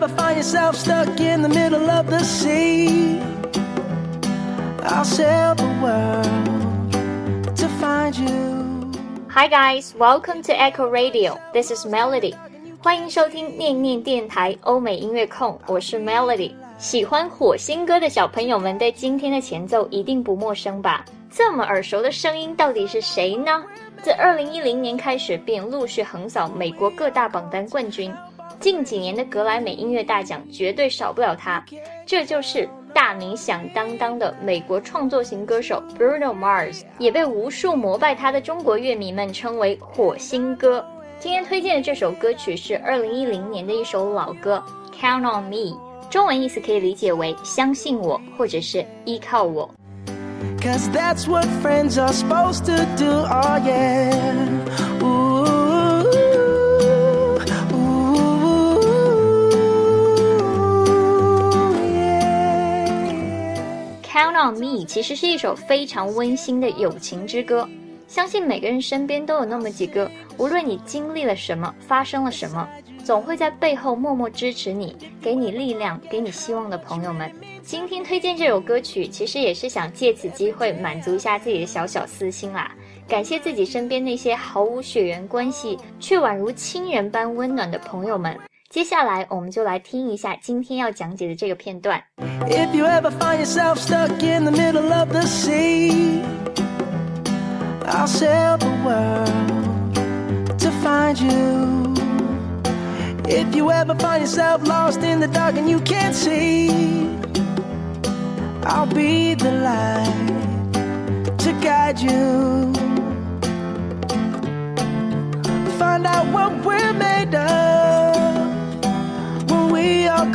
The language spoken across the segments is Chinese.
ever find yourself stuck in the middle of the sea, I'll sail the world to find you. Hi guys, welcome to Echo Radio. This is Melody. 欢迎收听念念电台欧美音乐控，我是 Melody。喜欢火星哥的小朋友们对今天的前奏一定不陌生吧？这么耳熟的声音到底是谁呢？自二零一零年开始便陆续横扫美国各大榜单冠军，近几年的格莱美音乐大奖绝对少不了他。这就是大名响当当的美国创作型歌手 Bruno Mars，也被无数膜拜他的中国乐迷们称为火星哥。今天推荐的这首歌曲是二零一零年的一首老歌《Count on Me》，中文意思可以理解为“相信我”或者是“依靠我”。Cause that's what friends are supposed to do, oh yeah Count on Me 其实是一首非常温馨的友情之歌，相信每个人身边都有那么几个，无论你经历了什么，发生了什么，总会在背后默默支持你，给你力量，给你希望的朋友们。今天推荐这首歌曲，其实也是想借此机会满足一下自己的小小私心啦，感谢自己身边那些毫无血缘关系却宛如亲人般温暖的朋友们。接下来，我们就来听一下今天要讲解的这个片段。 If you ever find yourself stuck in the middle of the sea, I'll sail the world to find you. If you ever find yourself lost in the dark and you can't see, I'll be the light to guide you. Find out what we're made of when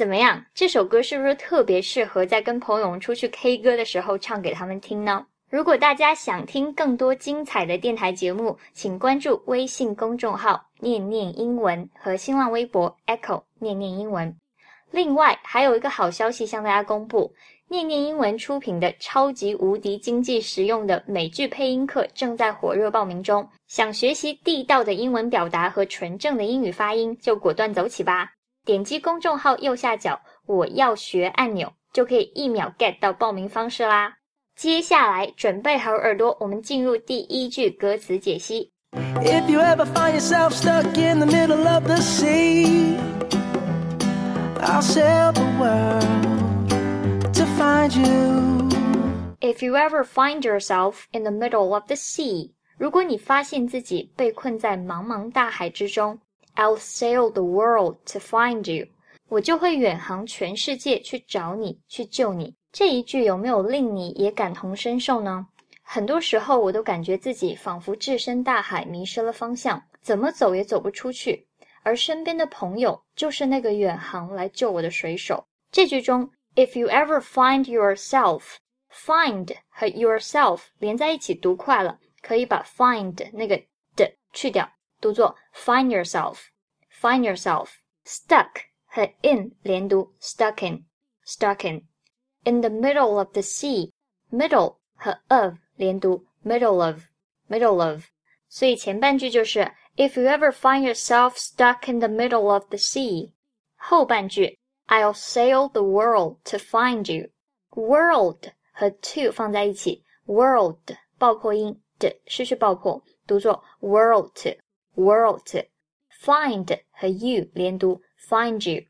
怎么样？这首歌是不是特别适合在跟朋友出去 K 歌的时候唱给他们听呢？如果大家想听更多精彩的电台节目，请关注微信公众号“念念英文”和新浪微博 “Echo 念念英文”。另外，还有一个好消息向大家公布：念念英文出品的超级无敌经济实用的美剧配音课正在火热报名中。想学习地道的英文表达和纯正的英语发音，就果断走起吧！点击公众号右下角“我要学”按钮，就可以一秒 get 到报名方式啦。接下来准备好耳朵，我们进入第一句歌词解析。If you ever find yourself stuck in the middle of the sea, I'll sail the world to find you. If you ever find yourself in the middle of the sea，如果你发现自己被困在茫茫大海之中，I'll sail the world to find you，我就会远航全世界去找你，去救你。这一句有没有令你也感同身受呢？很多时候，我都感觉自己仿佛置身大海，迷失了方向，怎么走也走不出去。而身边的朋友就是那个远航来救我的水手。这句中，If you ever find yourself，find 和 yourself 连在一起读快了，可以把 find 那个的去掉，读作 find yourself，find yourself。stuck 和 in 连读，stuck in，stuck in。In the middle of the sea，middle 和 of 连读，middle of，middle of。所以前半句就是 If you ever find yourself stuck in the middle of the sea，后半句 I'll sail the world to find you。World 和 to 放在一起，world 爆破音的失去爆破，读作 world world。 Find 和 you 连读，find you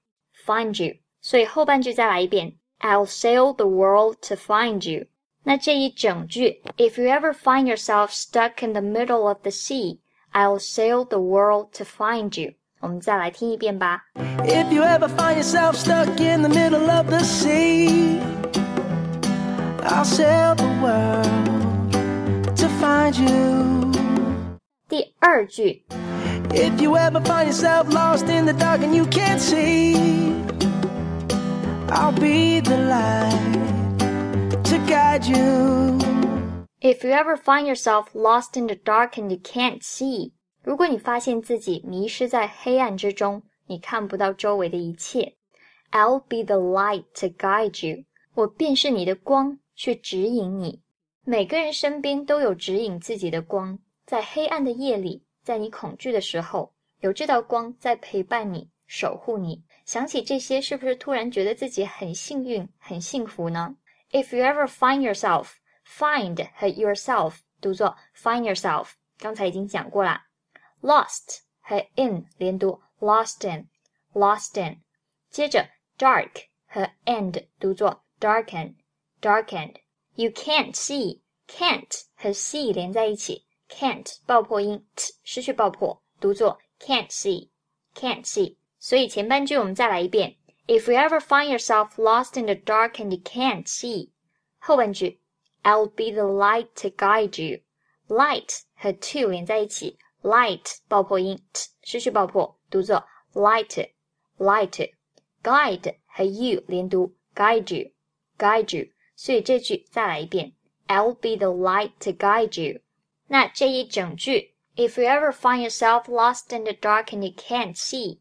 find you。所以后半句再来一遍，I'll sail the world to find you。那这一整句，If you ever find yourself stuck in the middle of the sea。I'll sail the world to find you。我们再来听一遍吧。 If you ever find yourself stuck in the middle of the sea, I'll sail the world to find you. 第二句 If you ever find yourself lost in the dark and you can't see, I'll be the light to guide you. If you ever find yourself lost in the dark and you can't see，如果你发现自己迷失在黑暗之中，你看不到周围的一切，I'll be the light to guide you。我便是你的光，去指引你。每个人身边都有指引自己的光， 在黑暗的夜里，在你恐惧的时候，有这道光在陪伴你，守护你。想起这些，是不是突然觉得自己很幸运、很幸福呢？If you ever find yourself Find 和 yourself 读作 find yourself，刚才已经讲过啦。Lost 和 in 连读 lost in，lost in。接着 dark 和 and 读作 darken，darkened。You can't see can't 和 see 连在一起 ，can't 爆破音 t 失去爆破，读作 can't see，can't see。所以前半句我们再来一遍。If you ever find yourself lost in the dark and you can't see，后半句 I'll be the light to guide you. Light 和 to 连在一起，light 爆破音 t 失去爆破，读作 light light。Guide 和 you 连读，guide you guide you。所以这句再来一遍，I'll be the light to guide you。 那这一整句，If you ever find yourself lost in the dark and you can't see,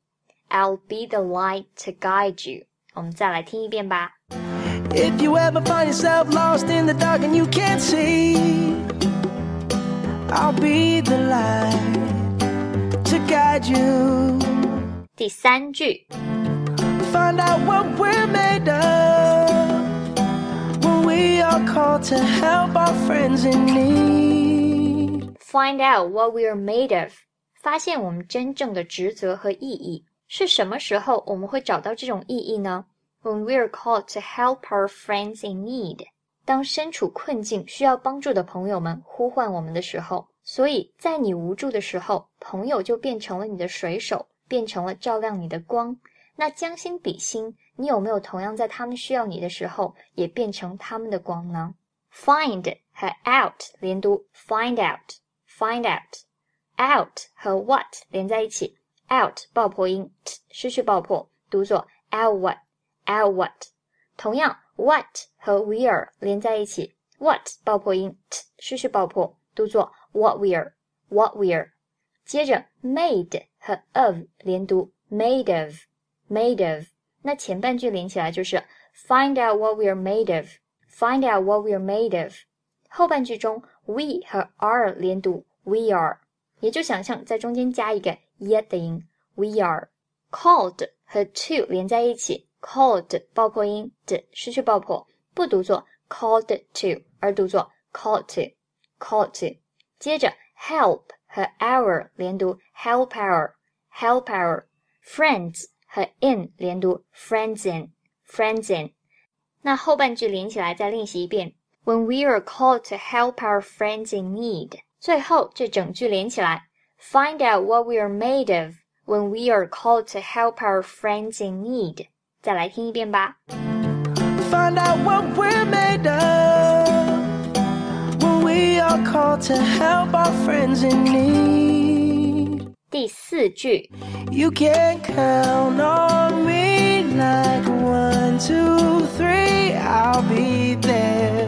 I'll be the light to guide you。我们再来听一遍吧。If you ever find yourself lost in the dark and you can't see, I'll be the light to guide you. 第三句 Find out what we're made of when we are called to help our friends in need. Find out what we are made of，发现我们真正的职责和意义。是什么时候我们会找到这种意义呢？when we're called to help our friends in need，当身处困境需要帮助的朋友们呼唤我们的时候，所以在你无助的时候，朋友就变成了你的水手，变成了照亮你的光。那将心比心，你有没有同样在他们需要你的时候，也变成他们的光呢？Find 和 out 连读，find Find out，out 和 what 连在一起，out 爆破音 t 失去爆破，读作 out what。L what，同样 what 和 we're 连在一起，what 爆破音 t 失去爆破，读作 what we're what we're。接着 made 和 of 连读，made of made of。那前半句连起来就是 find out what we're made of，find out what we're made of。后半句中 we 和 are 连读，we are，也就想象在中间加一个 ye 的音，we are。called 和 to 连在一起。called 爆破音的失去爆破，不读作 called to，而读作 called to，called to。接着 help 和 our 连读 help our，help our。friends 和 in 连读 friends in，friends in。那后半句连起来再练习一遍。When we are called to help our friends in need。最后这整句连起来，Find out what we are made of when we are called to help our friends in need。再来听一遍吧。Find out what we're made of when we are called to help our friends in need. 第四句 You can count on me like one, two, three, I'll be there.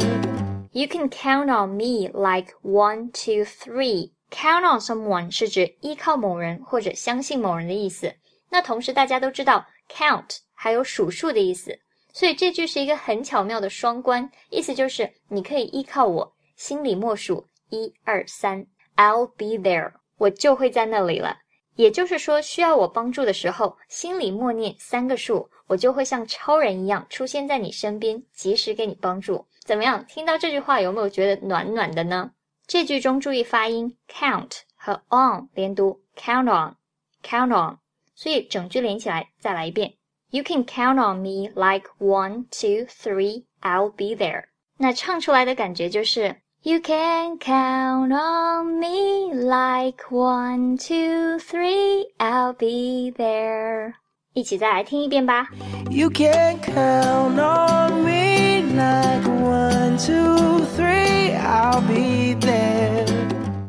You can count on me like one, two, three. Count on someone 是指依靠某人或者相信某人的意思。那同时大家都知道 count 还有数数的意思，所以这句是一个很巧妙的双关，意思就是你可以依靠我，心里默数一二三，I'll be there，我就会在那里了。也就是说，需要我帮助的时候，心里默念三个数，我就会像超人一样出现在你身边，及时给你帮助。怎么样？听到这句话有没有觉得暖暖的呢？这句中注意发音，count 和 on 连读，count on，count on，所以整句连起来，再来一遍。You can count on me like one, two, three, I'll be there。那唱出来的感觉就是 You can count on me like one, two, three, I'll be there。一起再来听一遍吧。You can count on me like one, two, three, I'll be there。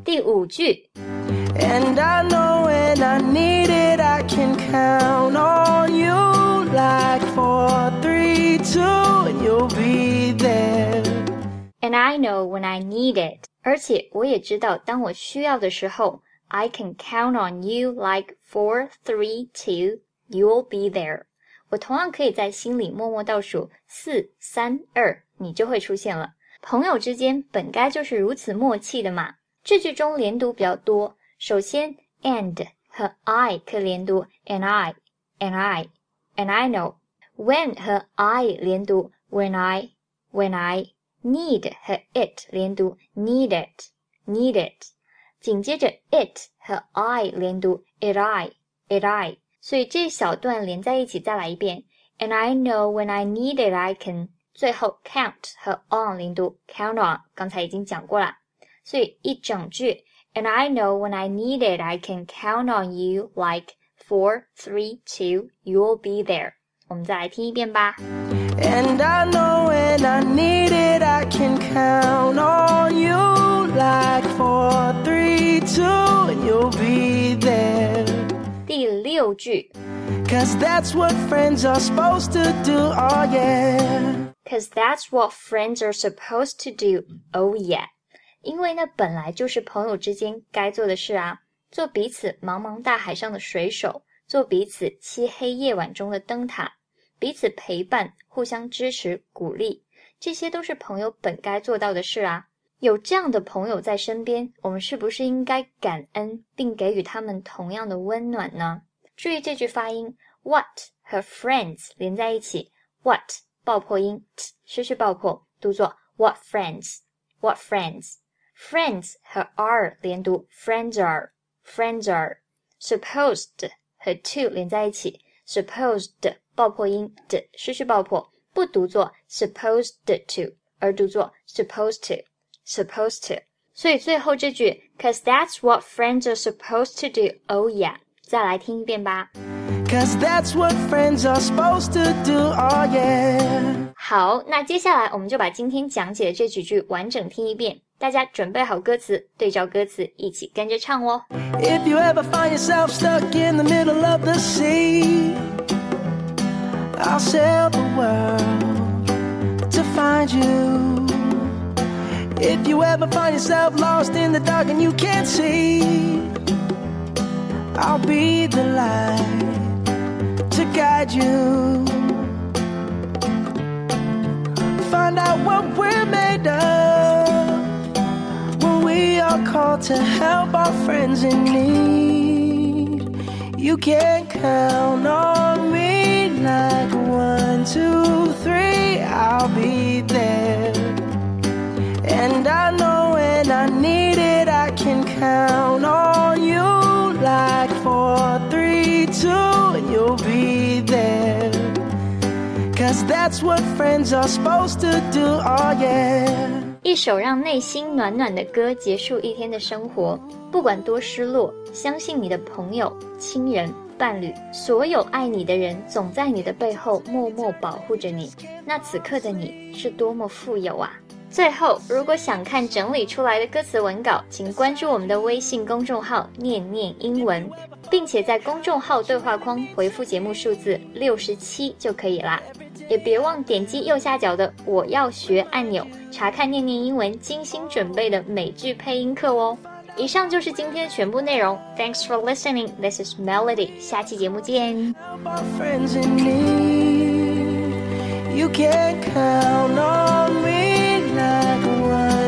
第五句。And I know when I need it, I can count on you like four, three, And I know when I need it，而且我也知道当我需要的时候，I can count on you like four, three, two, you'll be there。我同样可以在心里默默倒数四、三、二，你就会出现了。朋友之间本该就是如此默契的嘛。这句中连读比较多，首先 and 和 I 可以连读，and I，and I，and I know。when 和 I 连读，when I，when I。need 和 it 连读，need it，need it。紧接着 it 和 I 连读，it I，it I。所以这小段连在一起，再来一遍。And I know when I need it, I can。最后 count 和 on 连读，count on。刚才已经讲过了，所以一整句。And I know when I need it, I can count on you like four, three, two, you'll be there。我们再来听一遍吧。 And I know when I need it, I can count on you like four, three, two, and you'll be there. 第六句。Cause that's what friends are supposed to do, oh yeah. Cause that's what friends are supposed to do, oh yeah. 因为那本来就是朋友之间该做的事啊，做彼此茫茫大海上的水手，做彼此漆黑夜晚中的灯塔， 彼此陪伴，互相支持、鼓励，这些都是朋友本该做到的事啊。有这样的朋友在身边，我们是不是应该感恩，并给予他们同样的温暖呢？注意这句发音，what 和 friends 连在一起，what 爆破音，t 失去爆破，读作 what friends，what friends，friends 和 are 连读，friends are，friends are，supposed 和 to 连在一起，supposed 爆破音的失去爆破，不读作 supposed to，而读作 supposed to，supposed to。所以最后这句，cause that's what friends are supposed to do。Oh yeah。再来听一遍吧。Cause that's what friends are supposed to do, oh yeah. 好，那接下来我们就把今天讲解的这几句完整听一遍。大家准备好歌词，对照歌词一起跟着唱哦。If you ever find yourself stuck in the middle of the sea, I'll sail the world to find you. If you ever find yourself lost in the dark and you can't see. I'll be the light to guide you. Find out what we're made of when we are called to help our friends in need. You can count on like one, two, three, I'll be there. And I know when I need it, I can count on you like four, three, two, you'll be there. Cause that's what friends are supposed to do, oh yeah. 一首让内心暖暖的歌，结束一天的生活。不管多失落，相信你的朋友、亲人、伴侣，所有爱你的人，总在你的背后默默保护着你。那此刻的你是多么富有啊！最后，如果想看整理出来的歌词文稿，请关注我们的微信公众号“念念英文”，并且在公众号对话框回复节目数字六十七就可以啦。也别忘点击右下角的“我要学”按钮，查看念念英文精心准备的美剧配音课哦。以上就是今天的全部内容。Thanks for listening. This is Melody. 下期节目见。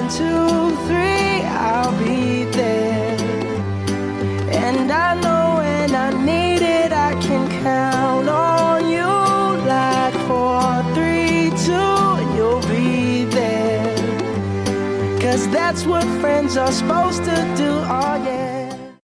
two, three, I'll be there. And I know Cause that's what friends are supposed to do, oh yeah.